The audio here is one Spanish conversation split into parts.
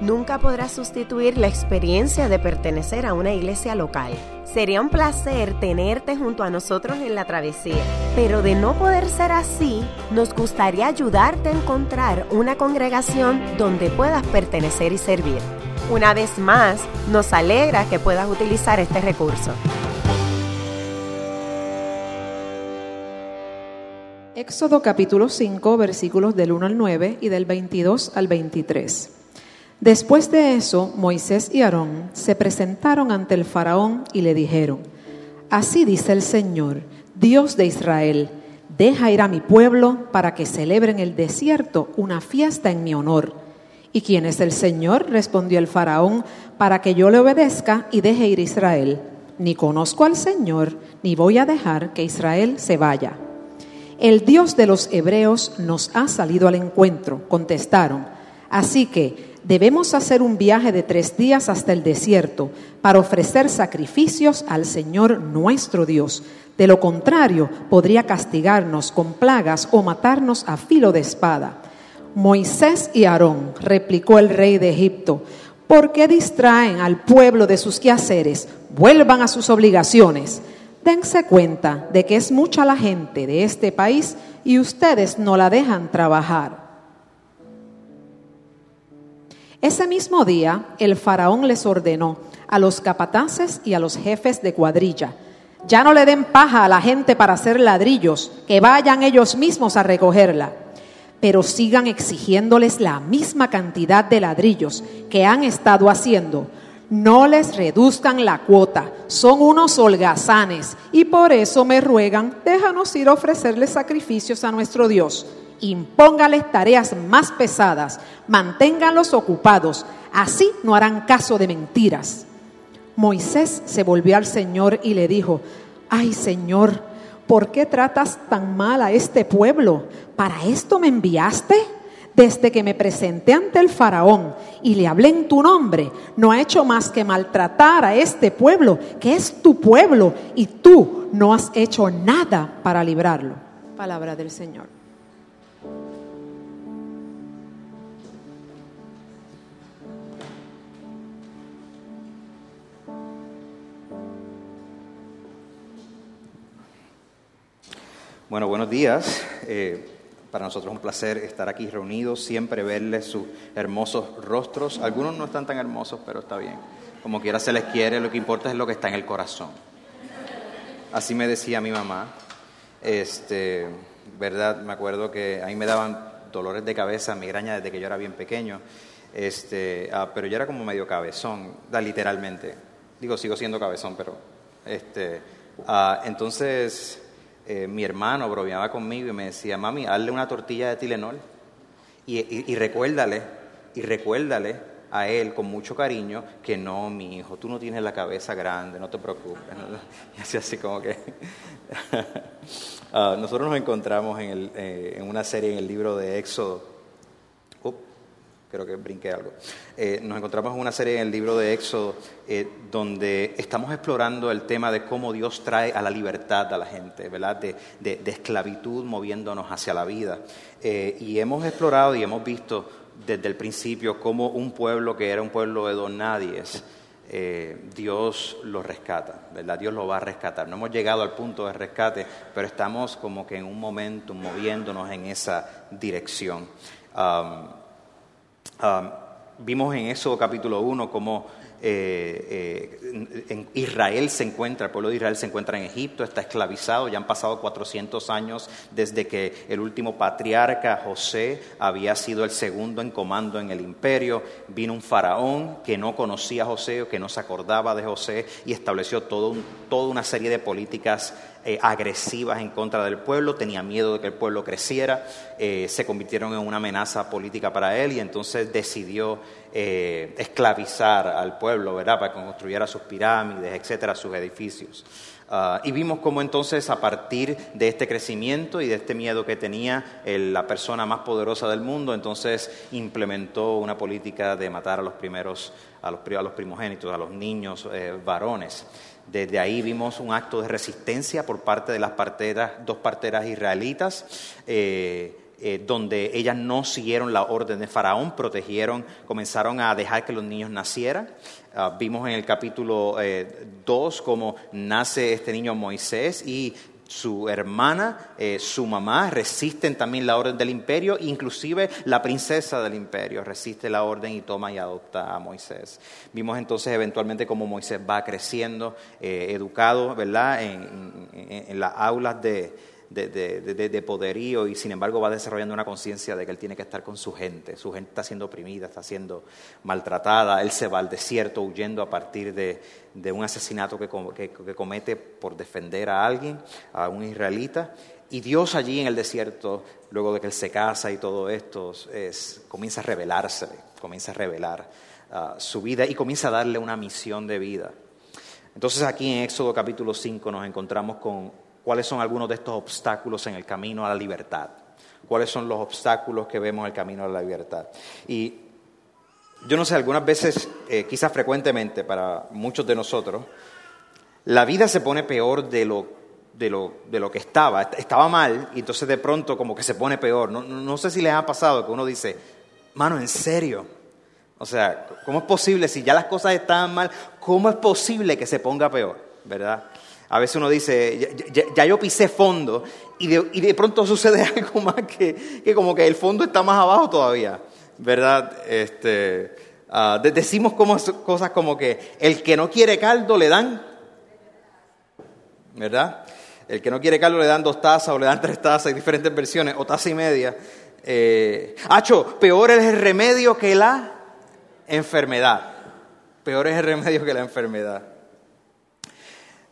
nunca podrá sustituir la experiencia de pertenecer a una iglesia local. Sería un placer tenerte junto a nosotros en la travesía, pero de no poder ser así, nos gustaría ayudarte a encontrar una congregación donde puedas pertenecer y servir. Una vez más, nos alegra que puedas utilizar este recurso. Éxodo capítulo 5 versículos del 1 al 9 y del 22 al 23. Después de eso, Moisés y Aarón se presentaron ante el faraón y le dijeron, Así dice el Señor, Dios de Israel, deja ir a mi pueblo para que celebre en el desierto una fiesta en mi honor. ¿Y quién es el Señor? respondió el faraón, para que yo le obedezca y deje ir a Israel. Ni conozco al Señor, ni voy a dejar que Israel se vaya. El Dios de los hebreos nos ha salido al encuentro, contestaron. Así que debemos hacer un viaje de tres días hasta el desierto para ofrecer sacrificios al Señor nuestro Dios. De lo contrario, podría castigarnos con plagas o matarnos a filo de espada. Moisés y Aarón, replicó el rey de Egipto, ¿por qué distraen al pueblo de sus quehaceres? Vuelvan a sus obligaciones. Dense cuenta de que es mucha la gente de este país y ustedes no la dejan trabajar. Ese mismo día el faraón les ordenó a los capataces y a los jefes de cuadrilla, ya no le den paja a la gente para hacer ladrillos, que vayan ellos mismos a recogerla, pero sigan exigiéndoles la misma cantidad de ladrillos que han estado haciendo. No les reduzcan la cuota, son unos holgazanes y por eso me ruegan, déjanos ir a ofrecerles sacrificios a nuestro Dios impóngales tareas más pesadas, manténganlos ocupados, así no harán caso de mentiras. Moisés se volvió al Señor y le dijo, ay Señor, ¿por qué tratas tan mal a este pueblo? ¿Para esto me enviaste? Desde que me presenté ante el faraón y le hablé en tu nombre, no ha hecho más que maltratar a este pueblo, que es tu pueblo, y tú no has hecho nada para librarlo. Palabra del Señor. Bueno, buenos días. Eh, para nosotros es un placer estar aquí reunidos, siempre verles sus hermosos rostros. Algunos no están tan hermosos, pero está bien. Como quiera se les quiere, lo que importa es lo que está en el corazón. Así me decía mi mamá. Este, verdad, me acuerdo que a mí me daban dolores de cabeza, migraña desde que yo era bien pequeño. Este, ah, pero yo era como medio cabezón, literalmente. Digo, sigo siendo cabezón, pero este, ah, entonces eh, mi hermano bromeaba conmigo y me decía, mami, hazle una tortilla de Tilenol y, recuérdale, y recuérdale a él con mucho cariño que no, mi hijo, tú no tienes la cabeza grande, no te preocupes. Y así, así como que... Ah, nosotros nos encontramos eh, en una serie en el libro de Éxodo creo que brinqué algo. Eh, nos encontramos en una serie en el libro de Éxodo eh, donde estamos explorando el tema de cómo Dios trae a la libertad a la gente, ¿verdad? De, de, esclavitud moviéndonos hacia la vida. Eh, y hemos explorado y hemos visto desde el principio cómo un pueblo que era un pueblo de don nadies, Dios lo rescata, ¿verdad? Dios lo va a rescatar. No hemos llegado al punto de rescate, pero estamos como que en un momento moviéndonos en esa dirección. Um, vimos en eso capítulo 1 cómo eh, eh, Israel se encuentra, el pueblo de Israel se encuentra en Egipto, está esclavizado, ya han pasado 400 años desde que el último patriarca José había sido el segundo en comando en el imperio, vino un faraón que no conocía a José o que no se acordaba de José y estableció todo toda una serie de políticas eh, agresivas en contra del pueblo, tenía miedo de que el pueblo creciera, eh, se convirtieron en una amenaza política para él y entonces decidió eh, esclavizar al pueblo ¿verdad? Para que construyera sus pirámides, etcétera, sus edificios. Ah, y vimos cómo entonces a partir de este crecimiento y de este miedo que tenía la persona más poderosa del mundo, entonces implementó una política de matar a los primeros, a los, a los primogénitos, a los niños varones. Desde ahí vimos un acto de resistencia por parte de las parteras, dos parteras israelitas. Eh, eh, donde ellas no siguieron la orden de Faraón, protegieron, comenzaron a dejar que los niños nacieran. Ah, vimos en el capítulo 2 eh, cómo nace este niño Moisés y su hermana, eh, su mamá resisten también la orden del imperio, inclusive la princesa del imperio resiste la orden y toma y adopta a Moisés. Vimos entonces eventualmente cómo Moisés va creciendo, educado, ¿verdad?, en las aulas de, de, poderío y sin embargo va desarrollando una conciencia de que él tiene que estar con su gente. Su gente está siendo oprimida, está siendo maltratada. Él se va al desierto huyendo a partir de, un asesinato que, comete por defender a alguien, a un israelita. Y Dios allí en el desierto, luego de que él se casa y todo esto, es, comienza a revelarse, comienza a revelar ah, su vida y comienza a darle una misión de vida. Entonces aquí en Éxodo capítulo 5 nos encontramos con cuáles son algunos de estos obstáculos en el camino a la libertad, cuáles son los obstáculos que vemos en el camino a la libertad. Y yo no sé, algunas veces, eh, quizás frecuentemente para muchos de nosotros, la vida se pone peor de lo, de lo, de lo que estaba. Estaba mal y entonces de pronto como que se pone peor. No, no sé si les ha pasado que uno dice, mano, en serio. O sea, ¿cómo es posible si ya las cosas estaban mal? ¿Cómo es posible que se ponga peor? ¿Verdad? A veces uno dice, ya, yo pisé fondo y de, y de, pronto sucede algo más que, que, como que el fondo está más abajo todavía, ¿verdad? Este, uh, decimos como, cosas como que el que no quiere caldo le dan, ¿verdad? El que no quiere caldo le dan dos tazas o le dan tres tazas, hay diferentes versiones, o taza y media. Eh, Hacho, peor es el remedio que la enfermedad. Peor es el remedio que la enfermedad.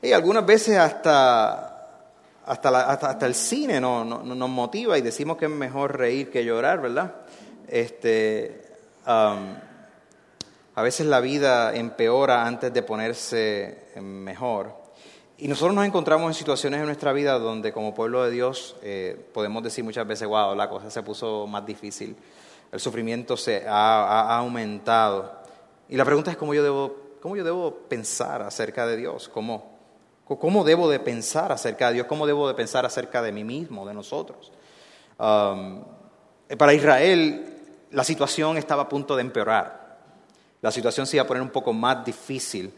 Y algunas veces hasta, hasta, hasta, el cine nos motiva y decimos que es mejor reír que llorar, ¿verdad? Este, a veces la vida empeora antes de ponerse mejor. Y nosotros nos encontramos en situaciones en nuestra vida donde como pueblo de Dios eh, podemos decir muchas veces, wow, la cosa se puso más difícil, el sufrimiento se ha, ha aumentado. Y la pregunta es cómo yo debo, cómo yo debo pensar acerca de Dios, cómo, ¿Cómo debo de pensar acerca de Dios? ¿Cómo debo de pensar acerca de mí mismo, de nosotros? Um, para Israel la situación estaba a punto de empeorar. La situación se iba a poner un poco más difícil.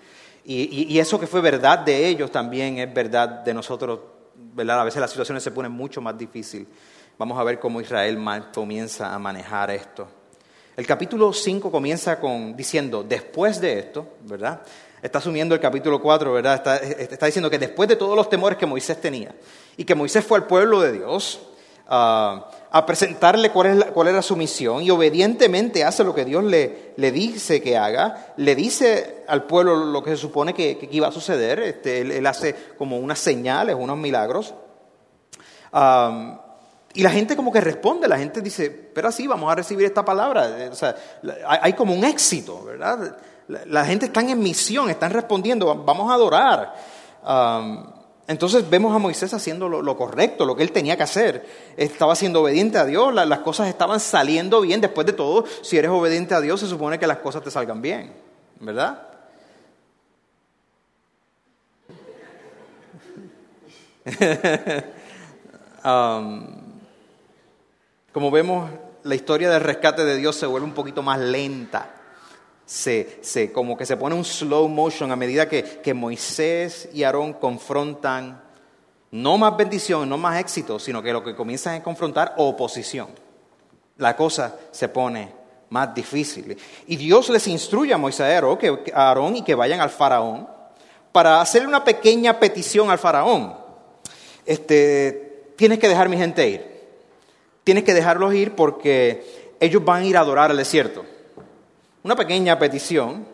Y, eso que fue verdad de ellos también es verdad de nosotros. ¿verdad? A veces las situaciones se ponen mucho más difíciles. Vamos a ver cómo Israel comienza a manejar esto. El capítulo 5 comienza con diciendo, después de esto, ¿verdad? Está asumiendo el capítulo 4, ¿verdad? Está, diciendo que después de todos los temores que Moisés tenía y que Moisés fue al pueblo de Dios ah, a presentarle cuál, era su misión y obedientemente hace lo que Dios le, dice que haga, le dice al pueblo lo que se supone que, iba a suceder, este, él, hace como unas señales, unos milagros. Ah, y la gente como que responde, la gente dice, pero así vamos a recibir esta palabra. O sea, hay como un éxito, ¿verdad? La, gente está en misión, están respondiendo, vamos a adorar. entonces vemos a Moisés haciendo lo, correcto, lo que él tenía que hacer. Estaba siendo obediente a Dios, las cosas estaban saliendo bien. Después de todo, si eres obediente a Dios, se supone que las cosas te salgan bien, ¿verdad? como vemos, la historia del rescate de Dios se vuelve un poquito más lenta se, como que se pone un slow motion a medida que, que Moisés y Aarón confrontan no más bendición, no más éxito, sino que lo que comienzan es confrontar oposición. La cosa se pone más difícil. Y Dios les instruye a Moisés y a Aarón y que vayan al faraón para hacerle una pequeña petición al faraón. Este, tienes que dejar mi gente ir. Tienes que dejarlos ir porque ellos van a ir a adorar al desierto una pequeña petición.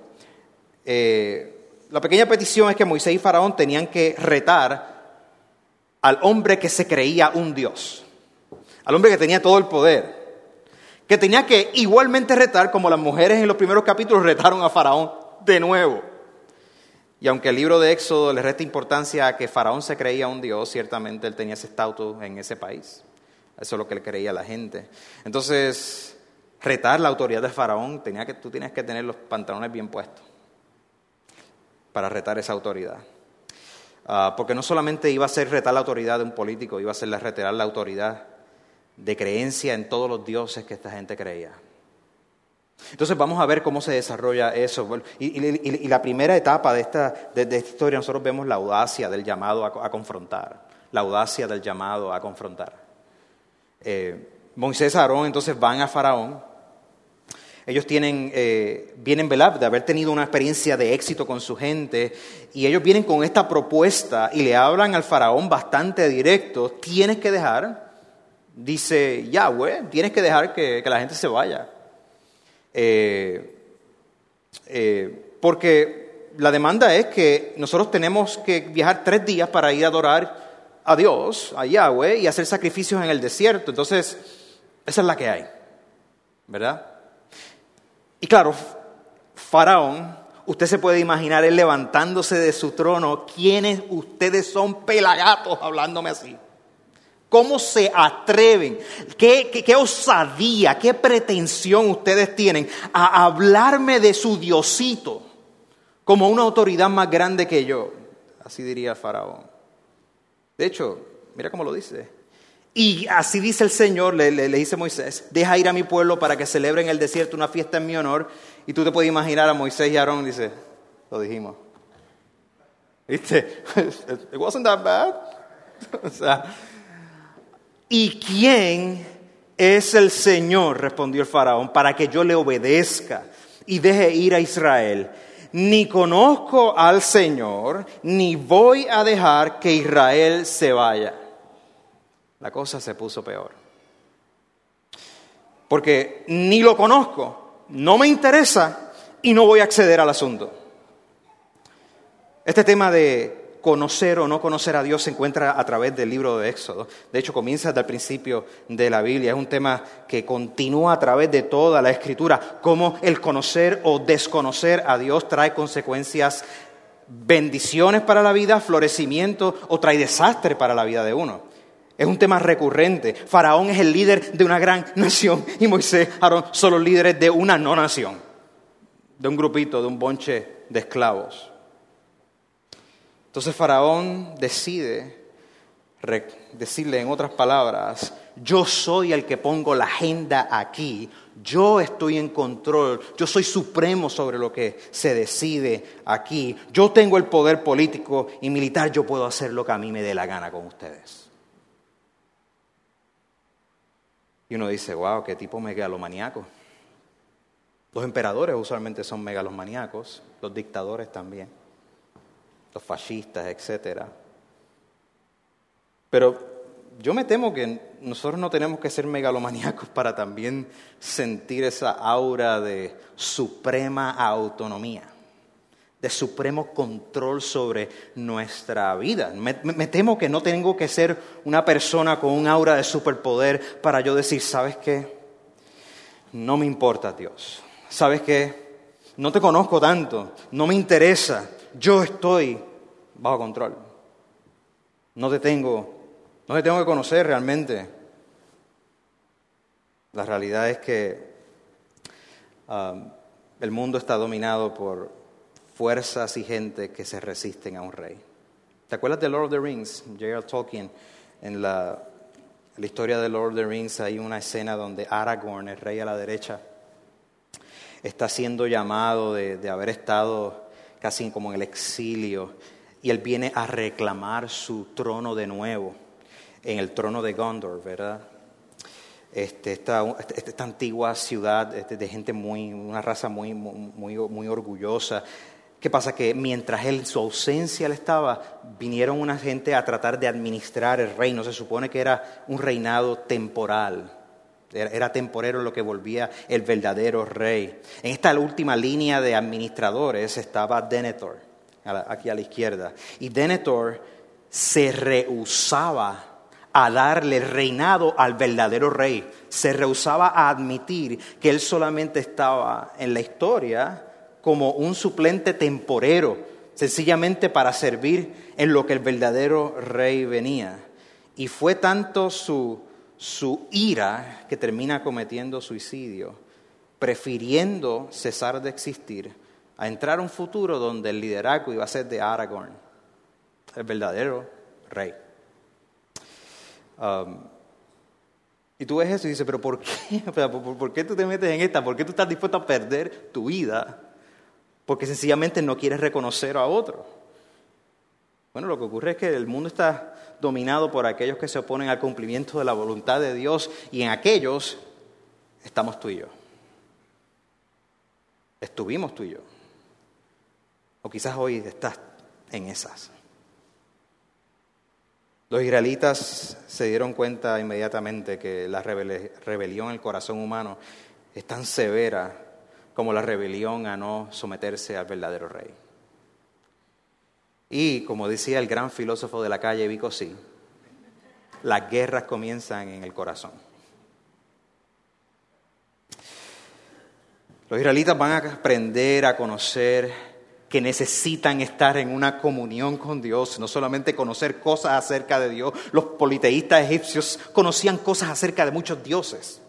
Eh, la pequeña petición es que Moisés y Faraón tenían que retar al hombre que se creía un Dios, al hombre que tenía todo el poder, que tenía que igualmente retar como las mujeres en los primeros capítulos retaron a Faraón, de nuevo. Y aunque el libro de Éxodo le resta importancia a que Faraón se creía un dios, ciertamente él tenía ese estatus en ese país. Eso es lo que le creía la gente. Entonces, retar la autoridad del Faraón, tenía que, tú tienes que tener los pantalones bien puestos para retar esa autoridad. Ah, porque no solamente iba a ser retar la autoridad de un político, iba a ser retar la autoridad de creencia en todos los dioses que esta gente creía. Entonces vamos a ver cómo se desarrolla eso. Y, la primera etapa de esta, de, esta, historia nosotros vemos la audacia del llamado a, confrontar, la audacia del llamado a confrontar. Eh, Moisés y Aarón entonces van a Faraón. Ellos tienen, eh, vienen de haber tenido una experiencia de éxito con su gente y ellos vienen con esta propuesta y le hablan al faraón bastante directo, tienes que dejar, dice Yahweh, tienes que dejar que la gente se vaya. Eh, eh, porque la demanda es que nosotros tenemos que viajar tres días para ir a adorar a Dios, a Yahweh, y hacer sacrificios en el desierto. Entonces, esa es la que hay, ¿verdad? Y claro, Faraón, usted se puede imaginar él levantándose de su trono, ¿quiénes ustedes son pelagatos hablándome así? ¿Cómo se atreven? ¿Qué, osadía, qué pretensión ustedes tienen a hablarme de su Diosito como una autoridad más grande que yo? Así diría Faraón. De hecho, mira cómo lo dice. Y así dice el Señor, le, dice Moisés, deja ir a mi pueblo para que celebre en el desierto una fiesta en mi honor. Y tú te puedes imaginar a Moisés y Aarón, dice, lo dijimos. ¿Viste? It wasn't that bad. o sea, ¿Y quién es el Señor? respondió el faraón, para que yo le obedezca y deje ir a Israel. Ni conozco al Señor, ni voy a dejar que Israel se vaya. La cosa se puso peor. Porque ni lo conozco, no me interesa y no voy a acceder al asunto. Este tema de conocer o no conocer a Dios se encuentra a través del libro de Éxodo. De hecho, comienza desde el principio de la Biblia. Es un tema que continúa a través de toda la Escritura. Cómo el conocer o desconocer a Dios trae consecuencias, bendiciones para la vida, florecimiento o trae desastre para la vida de uno. Es un tema recurrente. Faraón es el líder de una gran nación y Moisés, Aarón, son los líderes de una no nación, de un grupito, de un bonche de esclavos. Entonces Faraón decide decirle en otras palabras, yo soy el que pongo la agenda aquí, yo estoy en control, yo soy supremo sobre lo que se decide aquí, yo tengo el poder político y militar, yo puedo hacer lo que a mí me dé la gana con ustedes. Y uno dice, wow, qué tipo megalomaniaco. Los emperadores usualmente son megalomaníacos, los dictadores también los fascistas, etc. Pero yo me temo que nosotros no tenemos que ser megalomaníacos para también sentir esa aura de suprema autonomía, de supremo control sobre nuestra vida. Me, temo que no tengo que ser una persona con un aura de superpoder para yo decir, ¿sabes qué? No me importa Dios. ¿Sabes qué? No te conozco tanto, no me interesa, yo estoy bajo control. No te tengo, no te tengo que conocer realmente. La realidad es que um, el mundo está dominado por fuerzas y gente que se resisten a un rey. ¿Te acuerdas de Lord of the Rings? J.R. Tolkien, en la, historia de Lord of the Rings hay una escena donde Aragorn, el rey a la derecha, está siendo llamado de, haber estado casi como en el exilio, y él viene a reclamar su trono de nuevo, en el trono de Gondor, ¿verdad? Este, esta, esta, antigua ciudad este, de gente muy, una raza muy, muy, muy orgullosa. ¿Qué pasa? Que mientras él, su ausencia él estaba, vinieron una gente a tratar de administrar el reino. Se supone que era un reinado temporal. Era temporero lo que volvía el verdadero rey. En esta última línea de administradores estaba Denethor, aquí a la izquierda. Y Denethor se rehusaba a darle reinado al verdadero rey. Se rehusaba a admitir que él solamente estaba en la historia como un suplente temporero, sencillamente para servir en lo que el verdadero rey venía. Y fue tanto su, su ira que termina cometiendo suicidio, prefiriendo cesar de existir a entrar a un futuro donde el liderazgo iba a ser de Aragorn, el verdadero rey. Um, y tú ves eso y dices, pero ¿por qué? ¿Por qué tú te metes en esta? ¿Por qué tú estás dispuesto a perder tu vida? Porque sencillamente no quieres reconocer a otro. Bueno, lo que ocurre es que el mundo está dominado por aquellos que se oponen al cumplimiento de la voluntad de Dios y en aquellos estamos tú y yo. Estuvimos tú y yo. O quizás hoy estás en esas. Los israelitas se dieron cuenta inmediatamente que la rebelión en el corazón humano es tan severa como la rebelión a no someterse al verdadero rey. Y como decía el gran filósofo de la calle Vico sí, las guerras comienzan en el corazón. Los israelitas van a aprender a conocer que necesitan estar en una comunión con Dios, no solamente conocer cosas acerca de Dios. Los politeístas egipcios conocían cosas acerca de muchos dioses.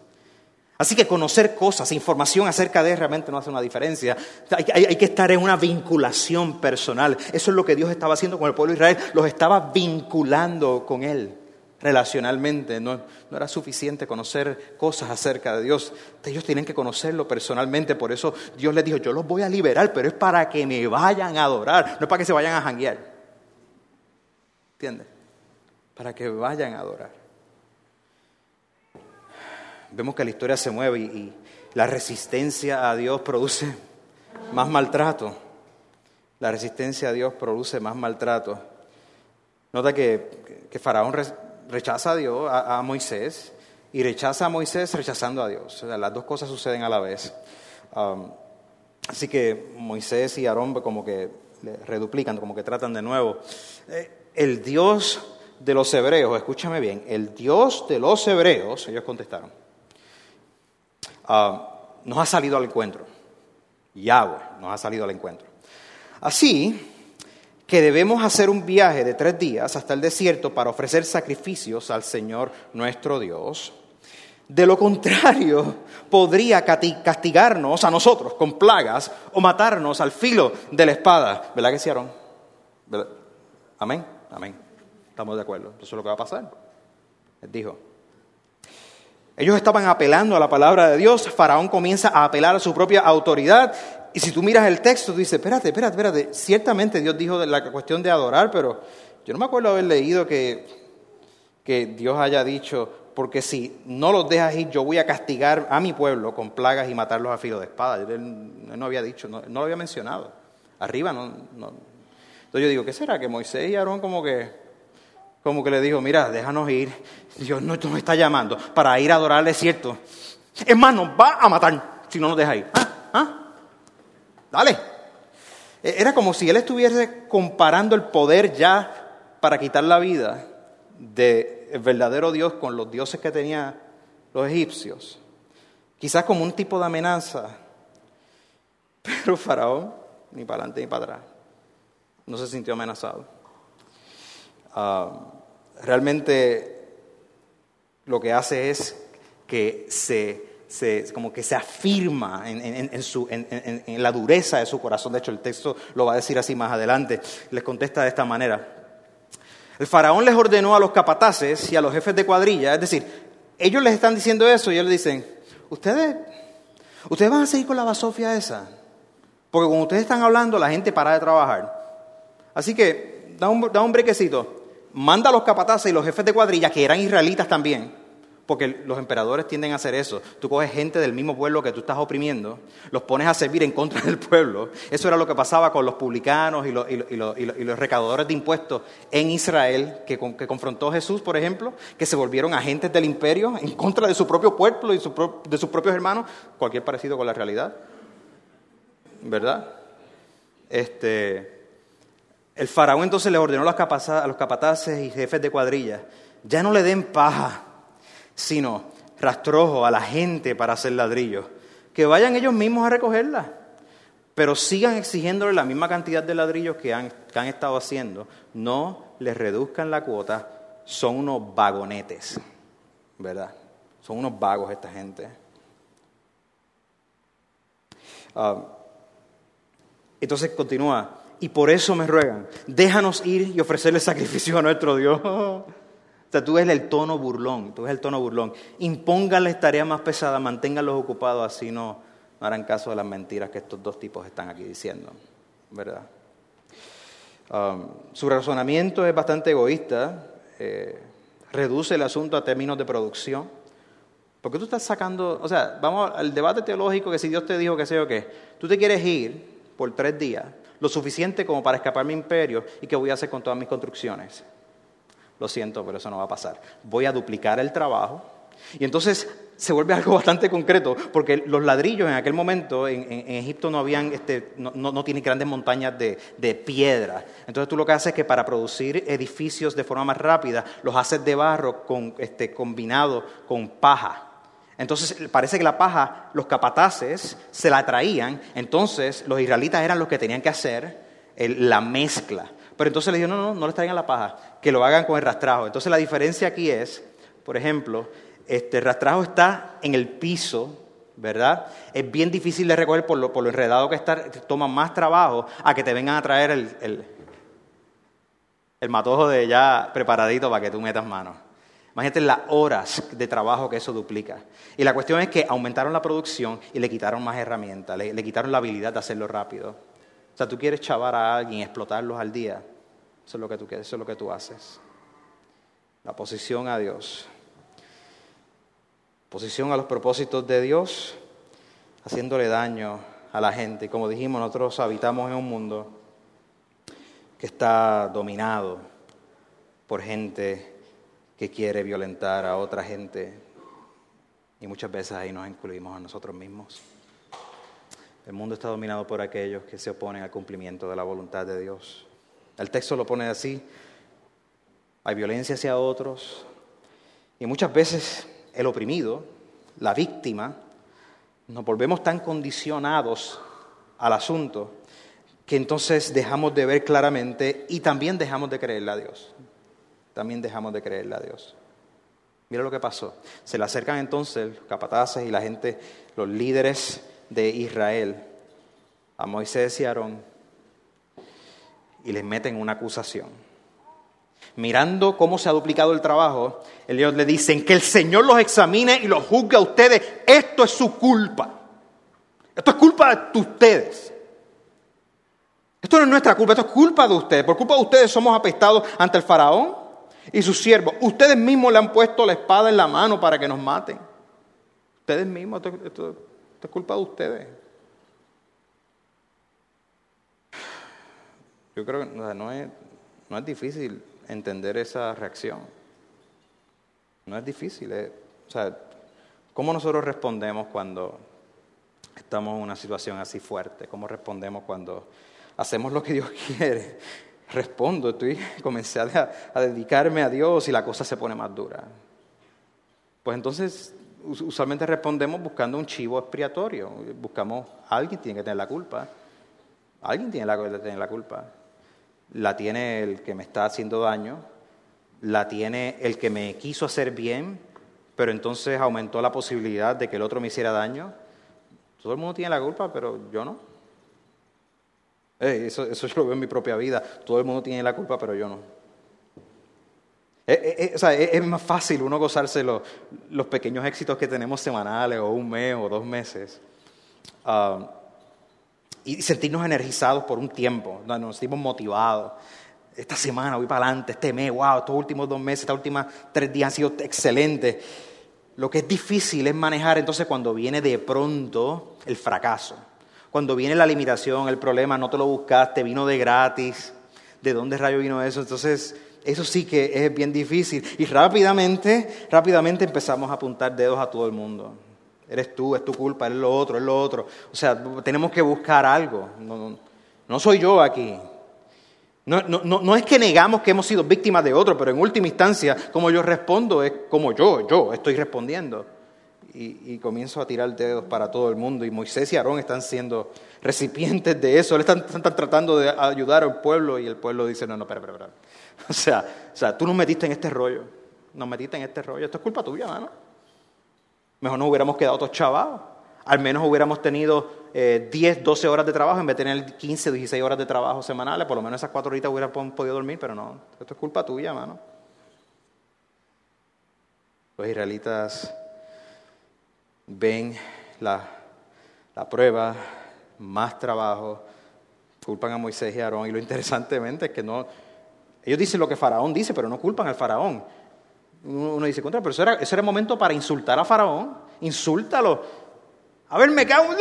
Así que conocer cosas, información acerca de él realmente no hace una diferencia. Hay, que estar en una vinculación personal. Eso es lo que Dios estaba haciendo con el pueblo de Israel. Los estaba vinculando con Él relacionalmente, no, era suficiente conocer cosas acerca de Dios. Ellos tienen que conocerlo personalmente, por eso Dios les dijo, yo los voy a liberar, pero es para que me vayan a adorar, no es para que se vayan a janguear. ¿Entiendes? Para que vayan a adorar. Vemos que la historia se mueve y, la resistencia a Dios produce más maltrato. La resistencia a Dios produce más maltrato. Nota que, que Faraón rechaza a Dios, a, Moisés, y rechaza a Moisés rechazando a Dios. las dos cosas suceden a la vez. Um, así que Moisés y Aarón como que reduplican, como que tratan de nuevo. Eh, el Dios de los hebreos, escúchame bien, el Dios de los hebreos, ellos contestaron, uh, nos ha salido al encuentro. Yahweh nos ha salido al encuentro. Así, que debemos hacer un viaje de tres días hasta el desierto para ofrecer sacrificios al Señor nuestro Dios. De lo contrario, podría castigarnos a nosotros con plagas o matarnos al filo de la espada. ¿Verdad que hicieron? Amén, amén. Estamos de acuerdo. Eso es lo que va a pasar. Él dijo. Ellos estaban apelando a la palabra de Dios. Faraón comienza a apelar a su propia autoridad y si tú miras el texto, tú dices, espérate, espérate, espérate, ciertamente Dios dijo la cuestión de adorar, pero yo no me acuerdo haber leído que, que Dios haya dicho, porque si no los dejas ir, yo voy a castigar a mi pueblo con plagas y matarlos a filo de espada. Él, no había dicho, no, lo había mencionado. Arriba no, no. Entonces yo digo, ¿qué será? Que Moisés y Aarón como que, como que le dijo, mira, déjanos ir, Dios no nos está llamando para ir a adorarle, cierto. Es más, nos va a matar si no nos deja ir. ¿Ah? ¿Ah? dale. E-, era como si él estuviese comparando el poder ya para quitar la vida del verdadero Dios con los dioses que tenían los egipcios. Quizás como un tipo de amenaza. Pero Faraón, ni para adelante ni para atrás, no se sintió amenazado. Ah, realmente lo que hace es que se se, como que se afirma en, su, en, la dureza de su corazón. De hecho, el texto lo va a decir así más adelante. Les contesta de esta manera. El faraón les ordenó a los capataces y a los jefes de cuadrilla, es decir, ellos les están diciendo eso y ellos les dicen, ustedes, ustedes van a seguir con la basofia esa. Porque cuando ustedes están hablando, la gente para de trabajar. Así que, da un, da un brequecito. Manda a los capataces y los jefes de cuadrilla, que eran israelitas también, porque los emperadores tienden a hacer eso. Tú coges gente del mismo pueblo que tú estás oprimiendo, los pones a servir en contra del pueblo. Eso era lo que pasaba con los publicanos y los, recaudadores de impuestos en Israel, que, confrontó Jesús, por ejemplo, que se volvieron agentes del imperio en contra de su propio pueblo y de sus propios hermanos. Cualquier parecido con la realidad. ¿Verdad? Este, el faraón entonces le ordenó a los capataces y jefes de cuadrilla, ya no le den paja sino rastrojo a la gente para hacer ladrillos. Que vayan ellos mismos a recogerla. pero sigan exigiéndole la misma cantidad de ladrillos que han, que han estado haciendo. No les reduzcan la cuota, son unos vagonetes, ¿verdad? Son unos vagos esta gente. Ah, entonces continúa, y por eso me ruegan, déjanos ir y ofrecerle sacrificio a nuestro Dios. o sea, tú ves el tono burlón, tú ves el tono burlón. Impónganles tareas más pesadas, manténganlos ocupados, así no, no harán caso de las mentiras que estos dos tipos están aquí diciendo, ¿verdad? Um, su razonamiento es bastante egoísta, eh, reduce el asunto a términos de producción. Porque tú estás sacando, o sea, vamos al debate teológico que si Dios te dijo que sé o qué, tú te quieres ir por tres días, lo suficiente como para escapar mi imperio y qué voy a hacer con todas mis construcciones. Lo siento, pero eso no va a pasar. Voy a duplicar el trabajo. Y entonces se vuelve algo bastante concreto, porque los ladrillos en aquel momento en, Egipto no habían, este, no, no, tienen grandes montañas de, piedra. Entonces tú lo que haces es que para producir edificios de forma más rápida, los haces de barro con, este, combinado con paja. Entonces parece que la paja, los capataces se la traían, entonces los israelitas eran los que tenían que hacer la mezcla. Pero entonces le dijeron, no, no, no les traigan la paja, que lo hagan con el rastrajo. Entonces la diferencia aquí es, por ejemplo, este rastrajo está en el piso, ¿verdad? Es bien difícil de recoger por lo, por lo enredado que está, toma más trabajo a que te vengan a traer el, el, el matojo de ya preparadito para que tú metas mano. Imagínate las horas de trabajo que eso duplica. Y la cuestión es que aumentaron la producción y le quitaron más herramientas, le, le quitaron la habilidad de hacerlo rápido. O sea, tú quieres chavar a alguien, explotarlos al día. Eso es lo que tú eso es lo que tú haces. La posición a Dios posición a los propósitos de Dios, haciéndole daño a la gente. Como dijimos, nosotros habitamos en un mundo que está dominado por gente que quiere violentar a otra gente y muchas veces ahí nos incluimos a nosotros mismos. El mundo está dominado por aquellos que se oponen al cumplimiento de la voluntad de Dios. El texto lo pone así, hay violencia hacia otros y muchas veces el oprimido, la víctima, nos volvemos tan condicionados al asunto que entonces dejamos de ver claramente y también dejamos de creerle a Dios. También dejamos de creerle a Dios. Mira lo que pasó. Se le acercan entonces los capataces y la gente, los líderes de Israel, a Moisés y Aarón y les meten una acusación mirando cómo se ha duplicado el trabajo, ellos le dicen que el Señor los examine y los juzgue a ustedes. Esto es su culpa. Esto es culpa de ustedes. Esto no es nuestra culpa, esto es culpa de ustedes. Por culpa de ustedes somos apestados ante el faraón y sus siervos. Ustedes mismos le han puesto la espada en la mano para que nos maten. Ustedes mismos, esto, es culpa de ustedes. Yo creo que no es, no es difícil entender esa reacción. No es difícil. Eh. O sea, ¿cómo nosotros respondemos cuando estamos en una situación así fuerte? ¿Cómo respondemos cuando hacemos lo que Dios quiere? Respondo, estoy, comencé a, dedicarme a Dios y la cosa se pone más dura. Pues entonces usualmente respondemos buscando un chivo expiatorio. Buscamos, alguien tiene que tener la culpa. Alguien tiene que tener la culpa la tiene el que me está haciendo daño, la tiene el que me quiso hacer bien, pero entonces aumentó la posibilidad de que el otro me hiciera daño. Todo el mundo tiene la culpa, pero yo no. Eso, eso, yo lo veo en mi propia vida. Todo el mundo tiene la culpa, pero yo no. o sea, es, más fácil uno gozarse los, los, pequeños éxitos que tenemos semanales o un mes o dos meses. Ah, y sentirnos energizados por un tiempo, nos sentimos motivados. Esta semana voy para adelante, este mes, wow, estos últimos dos meses, estas últimas tres días han sido excelentes. Lo que es difícil es manejar entonces cuando viene de pronto el fracaso, cuando viene la limitación, el problema, no te lo buscaste, vino de gratis, ¿de dónde rayo vino eso? Entonces, eso sí que es bien difícil. Y rápidamente, rápidamente empezamos a apuntar dedos a todo el mundo. Eres tú, es tu culpa, es lo otro, es lo otro. O sea, tenemos que buscar algo. No, soy yo aquí. No, no, es que negamos que hemos sido víctimas de otro, pero en última instancia, como yo respondo, es como yo, yo estoy respondiendo. Y, comienzo a tirar dedos para todo el mundo y Moisés y Aarón están siendo recipientes de eso, están, están tratando de ayudar al pueblo y el pueblo dice, no, no, espera, espera, espera. O sea, o sea, tú nos metiste en este rollo, nos metiste en este rollo, esto es culpa tuya, mano. Mejor nos hubiéramos quedado todos chavados. Al menos hubiéramos tenido eh, 10, 12 horas de trabajo en vez de tener 15, 16 horas de trabajo semanales. Por lo menos esas cuatro horitas hubiéramos podido dormir, pero no. Esto es culpa tuya, mano. Los israelitas ven la, la prueba, más trabajo, culpan a Moisés y Aarón. Y lo interesantemente es que no. Ellos dicen lo que Faraón dice, pero no culpan al Faraón. Uno dice, contra, pero eso era, eso era el momento para insultar a Faraón. Insúltalo. A ver, me cago.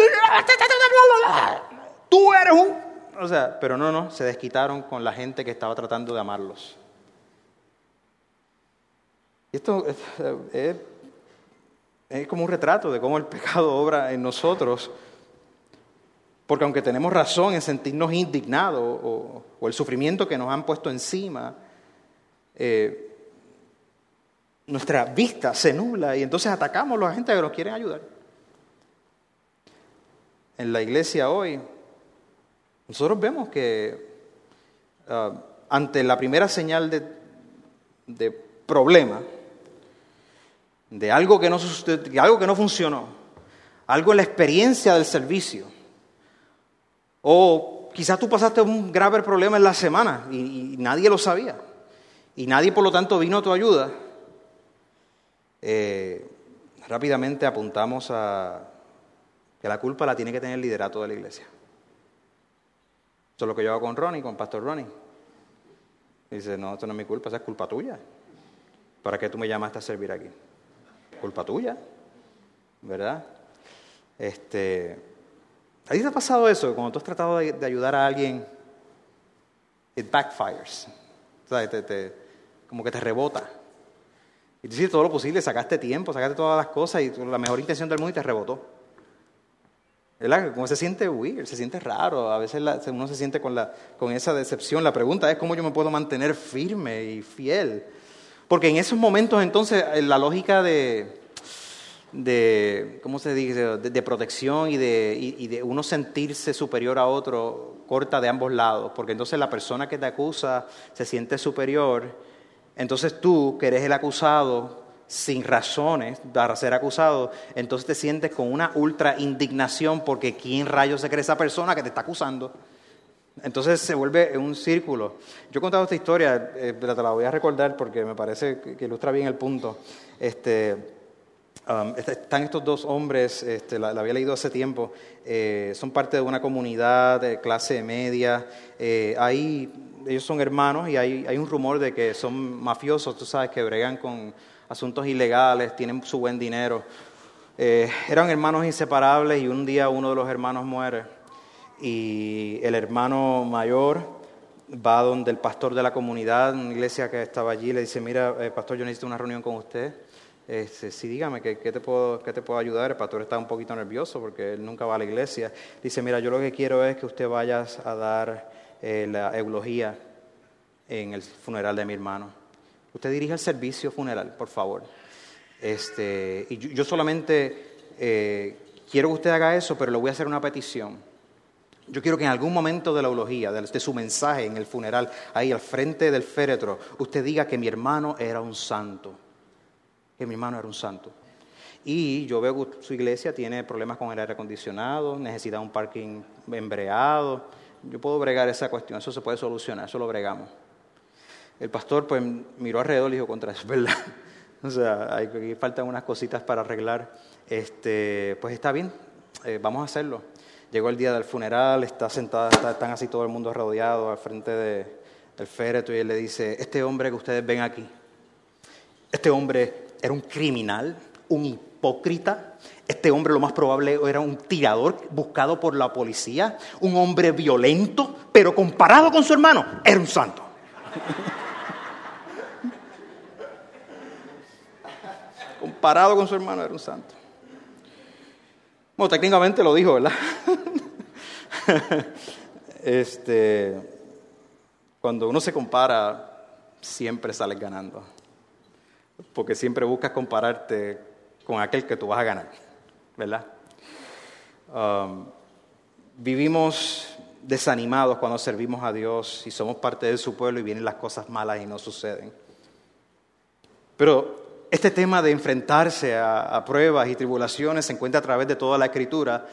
Tú eres un. O sea, pero no, no, se desquitaron con la gente que estaba tratando de amarlos. Y esto es, es, como un retrato de cómo el pecado obra en nosotros. Porque aunque tenemos razón en sentirnos indignados o, el sufrimiento que nos han puesto encima, eh, nuestra vista se nubla y entonces atacamos a la gente que nos quieren ayudar. En la iglesia hoy, nosotros vemos que ah, ante la primera señal de, de, problema, de algo que, no, algo que no funcionó, algo en la experiencia del servicio, o quizás tú pasaste un grave problema en la semana y, y nadie lo sabía, y nadie por lo tanto vino a tu ayuda, eh, rápidamente apuntamos a que la culpa la tiene que tener el liderato de la iglesia. Eso es lo que yo hago con Ronnie, con Pastor Ronnie. Dice, no, esto no es mi culpa, esa es culpa tuya. ¿Para qué tú me llamaste a servir aquí? Culpa tuya, ¿verdad? Este, ¿A ti te ha pasado eso? Cuando tú has tratado de, ayudar a alguien, it backfires. como que te rebota. Y tú hiciste todo lo posible, sacaste tiempo, sacaste todas las cosas y la mejor intención del mundo y te rebotó. ¿Verdad? Como se siente weird, se siente raro, a veces uno se siente con, la, con esa decepción. La pregunta es cómo yo me puedo mantener firme y fiel. Porque en esos momentos entonces la lógica de, de ¿cómo se dice?, de, protección y de, y de uno sentirse superior a otro corta de ambos lados. Porque entonces la persona que te acusa se siente superior entonces tú, que eres el acusado, sin razones para ser acusado, entonces te sientes con una ultra indignación porque ¿quién rayos se cree esa persona que te está acusando? Entonces se vuelve un círculo. Yo he contado esta historia, eh, te la voy a recordar porque me parece que ilustra bien el punto. Este, um, están estos dos hombres, este, la, había leído hace tiempo, eh, son parte de una comunidad de clase media. Eh, ahí ellos son hermanos y hay, hay un rumor de que son mafiosos, tú sabes, que bregan con asuntos ilegales, tienen su buen dinero. Eh, eran hermanos inseparables y un día uno de los hermanos muere y el hermano mayor va donde el pastor de la comunidad, una iglesia que estaba allí, le dice, mira, eh, pastor, yo necesito una reunión con usted. Este, sí, dígame, ¿qué, te puedo, ¿qué te puedo ayudar? El pastor está un poquito nervioso porque él nunca va a la iglesia. Dice, mira, yo lo que quiero es que usted vaya a dar eh, la eulogía en el funeral de mi hermano. Usted dirige el servicio funeral, por favor. Este, y yo, solamente eh, quiero que usted haga eso, pero le voy a hacer una petición. Yo quiero que en algún momento de la eulogía, de, su mensaje en el funeral, ahí al frente del féretro, usted diga que mi hermano era un santo. Que mi hermano era un santo. Y yo veo que su iglesia tiene problemas con el aire acondicionado, necesita un parking embreado yo puedo bregar esa cuestión, eso se puede solucionar, eso lo bregamos. El pastor pues miró alrededor y dijo, contra eso, ¿verdad? o sea, hay, faltan unas cositas para arreglar. Este, pues está bien, eh, vamos a hacerlo. Llegó el día del funeral, está sentada, están así todo el mundo rodeado al frente del féretro y él le dice, este hombre que ustedes ven aquí, este hombre era un criminal, un hipócrita, este hombre lo más probable era un tirador buscado por la policía, un hombre violento, pero comparado con su hermano, era un santo. comparado con su hermano, era un santo. Bueno, técnicamente lo dijo, ¿verdad? este, cuando uno se compara, siempre sales ganando. Porque siempre buscas compararte con aquel que tú vas a ganar, ¿verdad? Um, vivimos desanimados cuando servimos a Dios y somos parte de su pueblo y vienen las cosas malas y no suceden. Pero este tema de enfrentarse a, pruebas y tribulaciones se encuentra a través de toda la escritura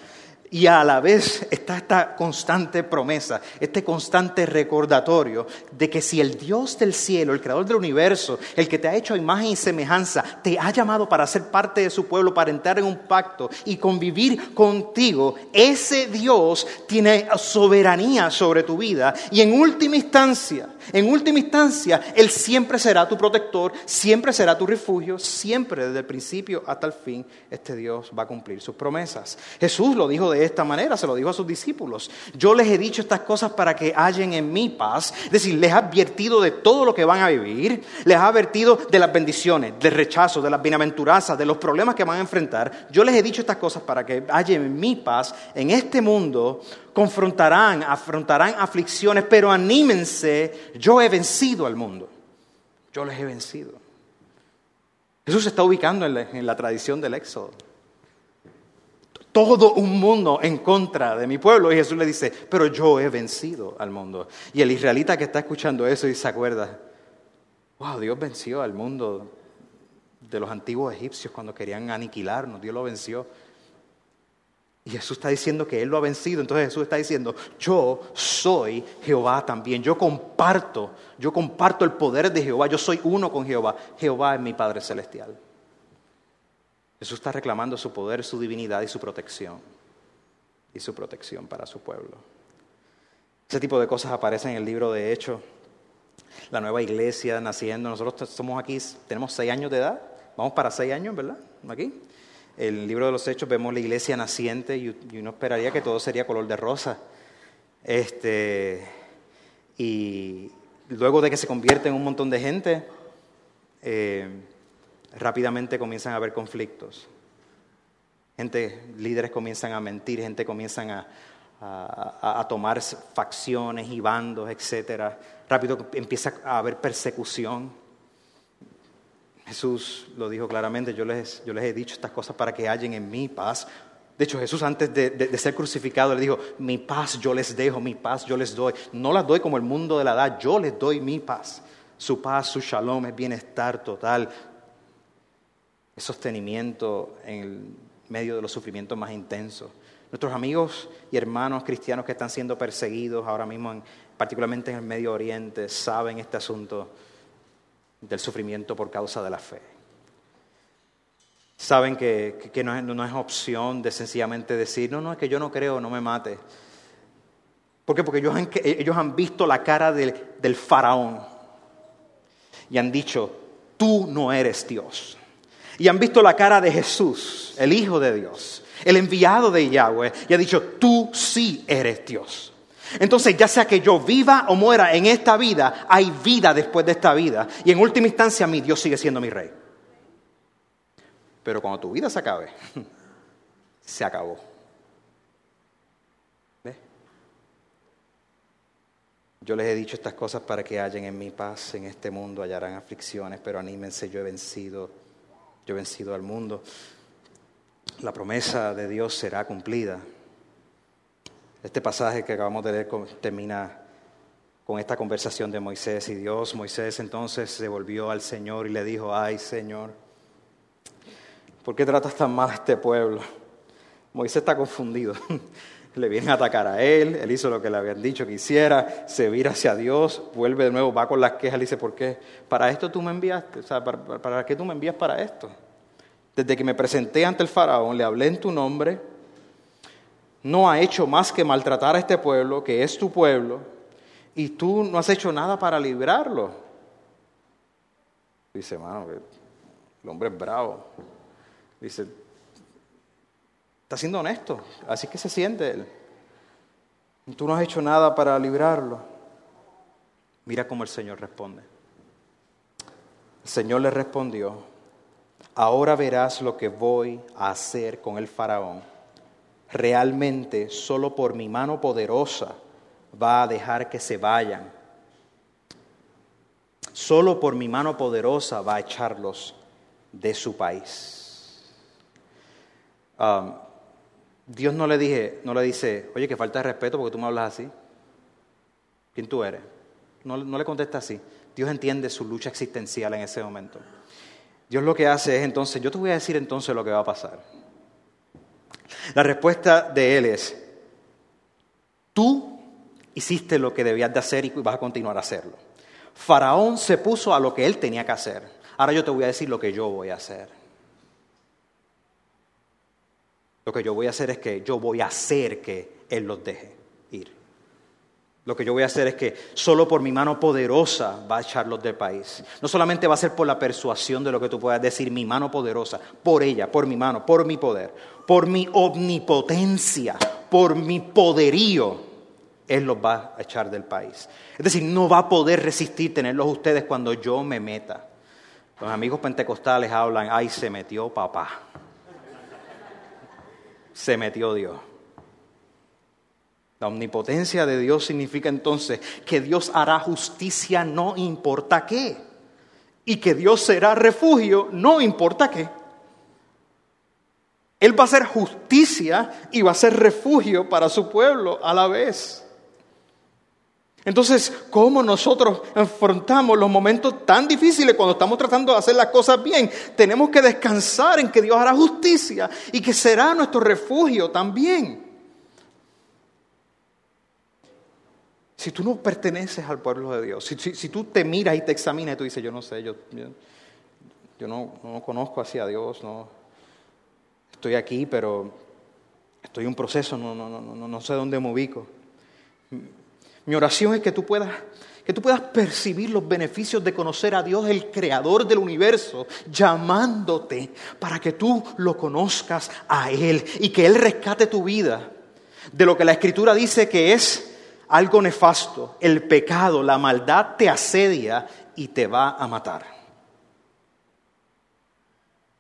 y a la vez está esta constante promesa, este constante recordatorio de que si el Dios del cielo, el creador del universo, el que te ha hecho imagen y semejanza, te ha llamado para ser parte de su pueblo, para entrar en un pacto y convivir contigo, ese Dios tiene soberanía sobre tu vida. Y en última instancia, en última instancia, Él siempre será tu protector, siempre será tu refugio, siempre desde el principio hasta el fin, este Dios va a cumplir sus promesas. Jesús lo dijo de esta manera, se lo dijo a sus discípulos. Yo les he dicho estas cosas para que hallen en mi paz. Es decir, les ha advertido de todo lo que van a vivir, les ha advertido de las bendiciones, del rechazo, de las bienaventuranzas, de los problemas que van a enfrentar. Yo les he dicho estas cosas para que hallen en mi paz. En este mundo confrontarán, afrontarán aflicciones, pero anímense, yo he vencido al mundo. Yo les he vencido. Jesús se está ubicando en la, en la tradición del Éxodo todo un mundo en contra de mi pueblo. Y Jesús le dice, pero yo he vencido al mundo. Y el israelita que está escuchando eso y se acuerda, wow, Dios venció al mundo de los antiguos egipcios cuando querían aniquilarnos, Dios lo venció. Y Jesús está diciendo que Él lo ha vencido. Entonces Jesús está diciendo, yo soy Jehová también. Yo comparto, yo comparto el poder de Jehová. Yo soy uno con Jehová. Jehová es mi Padre Celestial. Jesús está reclamando su poder, su divinidad y su protección. Y su protección para su pueblo. Ese tipo de cosas aparecen en el libro de Hechos. La nueva iglesia naciendo. Nosotros somos aquí, tenemos seis años de edad. Vamos para seis años, ¿verdad? Aquí. El libro de los Hechos vemos la iglesia naciente y uno esperaría que todo sería color de rosa. Este, y luego de que se convierte en un montón de gente, eh, rápidamente comienzan a haber conflictos. Gente, líderes comienzan a mentir, gente comienzan a, a, tomar facciones y bandos, etc. Rápido empieza a haber persecución. Jesús lo dijo claramente, yo les, yo les he dicho estas cosas para que hallen en mí paz. De hecho, Jesús antes de, de, ser crucificado le dijo, mi paz yo les dejo, mi paz yo les doy. No las doy como el mundo de la edad, yo les doy mi paz. Su paz, su shalom es bienestar total, es sostenimiento en medio de los sufrimientos más intensos. Nuestros amigos y hermanos cristianos que están siendo perseguidos ahora mismo, particularmente en el Medio Oriente, saben este asunto del sufrimiento por causa de la fe. Saben que, no, es, opción de sencillamente decir, no, no, es que yo no creo, no me mate. ¿Por qué? Porque ellos han, ellos han visto la cara del faraón y han dicho, tú no eres Dios y han visto la cara de Jesús, el Hijo de Dios, el enviado de Yahweh, y ha dicho, tú sí eres Dios. Entonces, ya sea que yo viva o muera en esta vida, hay vida después de esta vida. Y en última instancia, mi Dios sigue siendo mi rey. Pero cuando tu vida se acabe, se acabó. ¿Ves? Yo les he dicho estas cosas para que hallen en mi paz en este mundo, hallarán aflicciones, pero anímense, yo he vencido yo he vencido al mundo. La promesa de Dios será cumplida. Este pasaje que acabamos de leer termina con esta conversación de Moisés y Dios. Moisés entonces se volvió al Señor y le dijo, ay Señor, ¿por qué tratas tan mal a este pueblo? Moisés está confundido. Le vienen a atacar a él, él hizo lo que le habían dicho que hiciera, se vira hacia Dios, vuelve de nuevo, va con las quejas, le dice, ¿por qué? ¿Para esto tú me enviaste? O sea, ¿para, ¿para qué tú me envías para esto? Desde que me presenté ante el faraón, le hablé en tu nombre, no ha hecho más que maltratar a este pueblo, que es tu pueblo, y tú no has hecho nada para librarlo. Dice, hermano, el hombre es bravo. Dice, Está siendo honesto, así que se siente él. Tú no has hecho nada para librarlo. Mira cómo el Señor responde. El Señor le respondió, ahora verás lo que voy a hacer con el faraón. Realmente solo por mi mano poderosa va a dejar que se vayan. Solo por mi mano poderosa va a echarlos de su país. Um, Dios no le, dije, no le dice, oye, que falta de respeto porque tú me hablas así. ¿Quién tú eres? No, no le contesta así. Dios entiende su lucha existencial en ese momento. Dios lo que hace es entonces, yo te voy a decir entonces lo que va a pasar. La respuesta de él es, tú hiciste lo que debías de hacer y vas a continuar a hacerlo. Faraón se puso a lo que él tenía que hacer. Ahora yo te voy a decir lo que yo voy a hacer. Lo que yo voy a hacer es que yo voy a hacer que él los deje. Lo que yo voy a hacer es que solo por mi mano poderosa va a echarlos del país. No solamente va a ser por la persuasión de lo que tú puedas decir, mi mano poderosa, por ella, por mi mano, por mi poder, por mi omnipotencia, por mi poderío, Él los va a echar del país. Es decir, no va a poder resistir tenerlos ustedes cuando yo me meta. Los amigos pentecostales hablan, ay, se metió papá. Se metió Dios. La omnipotencia de Dios significa entonces que Dios hará justicia no importa qué. Y que Dios será refugio no importa qué. Él va a ser justicia y va a ser refugio para su pueblo a la vez. Entonces, ¿cómo nosotros enfrentamos los momentos tan difíciles cuando estamos tratando de hacer las cosas bien? Tenemos que descansar en que Dios hará justicia y que será nuestro refugio también. Si tú no perteneces al pueblo de Dios, si, tú te miras y te examinas y tú dices, yo no sé, yo, yo, no, conozco hacia Dios, no, estoy aquí, pero estoy en un proceso, no, no, no, no sé dónde me ubico. Mi oración es que tú puedas que tú puedas percibir los beneficios de conocer a Dios, el creador del universo, llamándote para que tú lo conozcas a Él y que Él rescate tu vida de lo que la Escritura dice que es algo nefasto, el pecado, la maldad te asedia y te va a matar.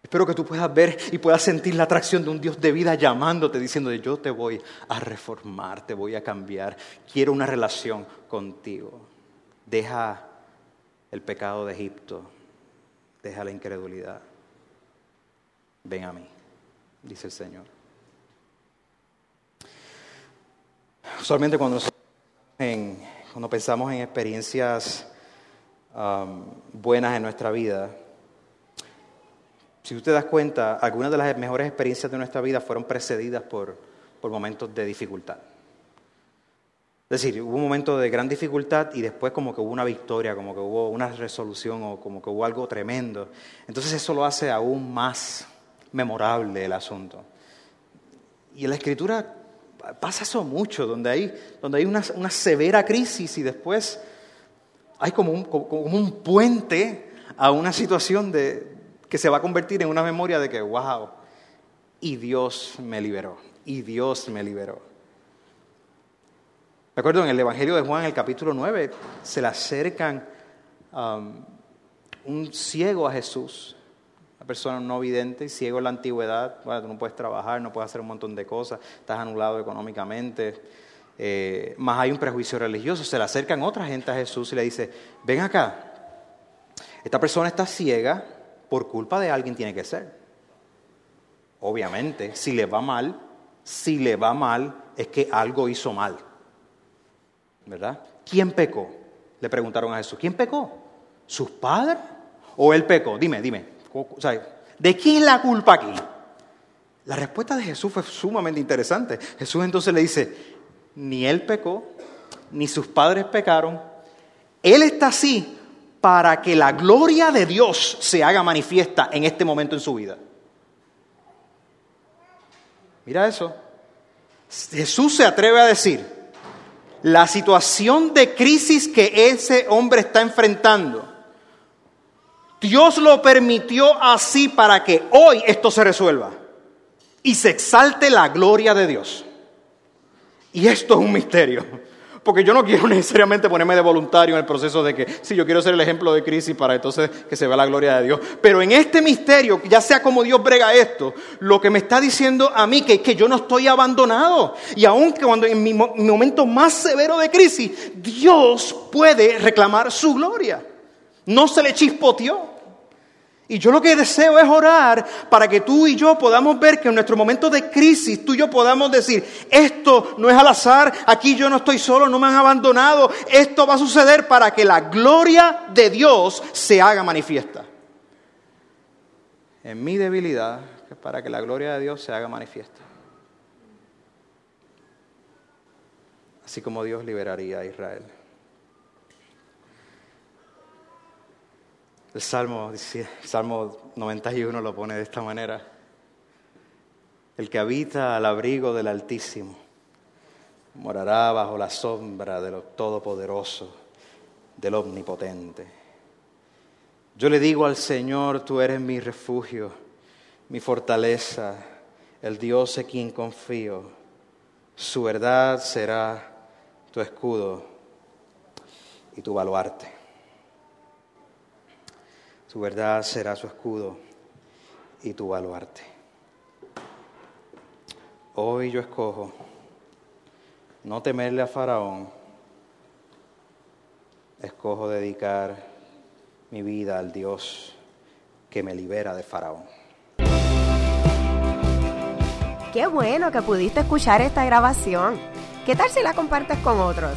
Espero que tú puedas ver y puedas sentir la atracción de un Dios de vida llamándote, diciendo, yo te voy a reformar, te voy a cambiar, quiero una relación contigo. Deja el pecado de Egipto, deja la incredulidad. Ven a mí, dice el Señor. Usualmente cuando cuando pensamos en experiencias um, buenas en nuestra vida, si tú te das cuenta, algunas de las mejores experiencias de nuestra vida fueron precedidas por, por momentos de dificultad. Es decir, hubo un momento de gran dificultad y después como que hubo una victoria, como que hubo una resolución o como que hubo algo tremendo. Entonces eso lo hace aún más memorable el asunto. Y en la escritura pasa eso mucho, donde hay, donde hay una, severa crisis y después hay como un, como un puente a una situación de, que se va a convertir en una memoria de que, wow, y Dios me liberó, y Dios me liberó. Me acuerdo en el Evangelio de Juan, el capítulo 9, se le acercan um, un ciego a Jesús una persona no vidente, ciego en la antigüedad, bueno, tú no puedes trabajar, no puedes hacer un montón de cosas, estás anulado económicamente, eh, más hay un prejuicio religioso, se le acercan otra gente a Jesús y le dice, ven acá, esta persona está ciega, por culpa de alguien tiene que ser. Obviamente, si le va mal, si le va mal, es que algo hizo mal. ¿Verdad? ¿Quién pecó? Le preguntaron a Jesús, ¿quién pecó? ¿Sus padres? ¿O él pecó? Dime, dime. ¿De quién es la culpa aquí? La respuesta de Jesús fue sumamente interesante. Jesús entonces le dice, ni él pecó, ni sus padres pecaron. Él está así para que la gloria de Dios se haga manifiesta en este momento en su vida. Mira eso. Jesús se atreve a decir, la situación de crisis que ese hombre está enfrentando Dios lo permitió así para que hoy esto se resuelva y se exalte la gloria de Dios. Y esto es un misterio, porque yo no quiero necesariamente ponerme de voluntario en el proceso de que, sí, yo quiero ser el ejemplo de crisis para entonces que se vea la gloria de Dios. Pero en este misterio, ya sea como Dios brega esto, lo que me está diciendo a mí que es que yo no estoy abandonado. Y aunque cuando en mi momento más severo de crisis, Dios puede reclamar su gloria. No se le chispoteó. Y yo lo que deseo es orar para que tú y yo podamos ver que en nuestro momento de crisis tú y yo podamos decir, esto no es al azar, aquí yo no estoy solo, no me han abandonado, esto va a suceder para que la gloria de Dios se haga manifiesta. En mi debilidad, para que la gloria de Dios se haga manifiesta. Así como Dios liberaría a Israel. El Salmo, Salmo 91 lo pone de esta manera. El que habita al abrigo del Altísimo morará bajo la sombra de lo Todopoderoso, del Omnipotente. Yo le digo al Señor, tú eres mi refugio, mi fortaleza, el Dios en quien confío. Su verdad será tu escudo y tu baluarte. Su verdad será su escudo y tu baluarte. Hoy yo escojo no temerle a Faraón, escojo dedicar mi vida al Dios que me libera de Faraón. Qué bueno que pudiste escuchar esta grabación. ¿Qué tal si la compartes con otros?